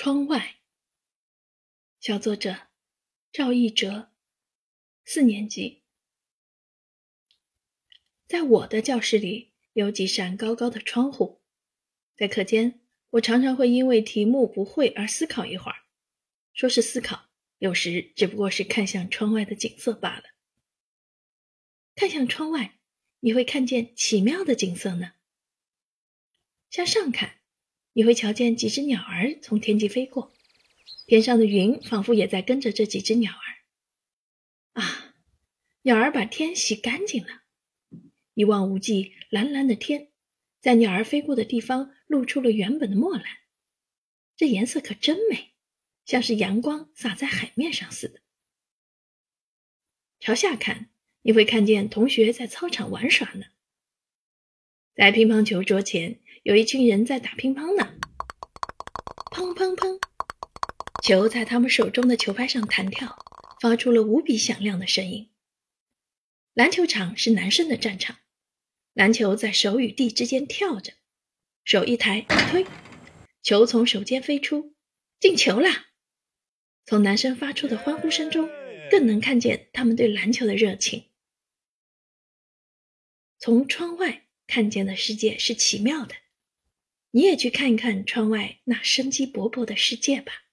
窗外，小作者赵一哲，四年级。在我的教室里有几扇高高的窗户，在课间，我常常会因为题目不会而思考一会儿。说是思考，有时只不过是看向窗外的景色罢了。看向窗外，你会看见奇妙的景色呢。向上看。你会瞧见几只鸟儿从天际飞过，天上的云仿佛也在跟着这几只鸟儿。啊，鸟儿把天洗干净了，一望无际蓝蓝的天，在鸟儿飞过的地方露出了原本的墨蓝，这颜色可真美，像是阳光洒在海面上似的。朝下看，你会看见同学在操场玩耍呢，在乒乓球桌前。有一群人在打乒乓呢，砰砰砰，球在他们手中的球拍上弹跳，发出了无比响亮的声音。篮球场是男生的战场，篮球在手与地之间跳着，手一抬一推，球从手间飞出，进球啦！从男生发出的欢呼声中，更能看见他们对篮球的热情。从窗外看见的世界是奇妙的。你也去看一看窗外那生机勃勃的世界吧。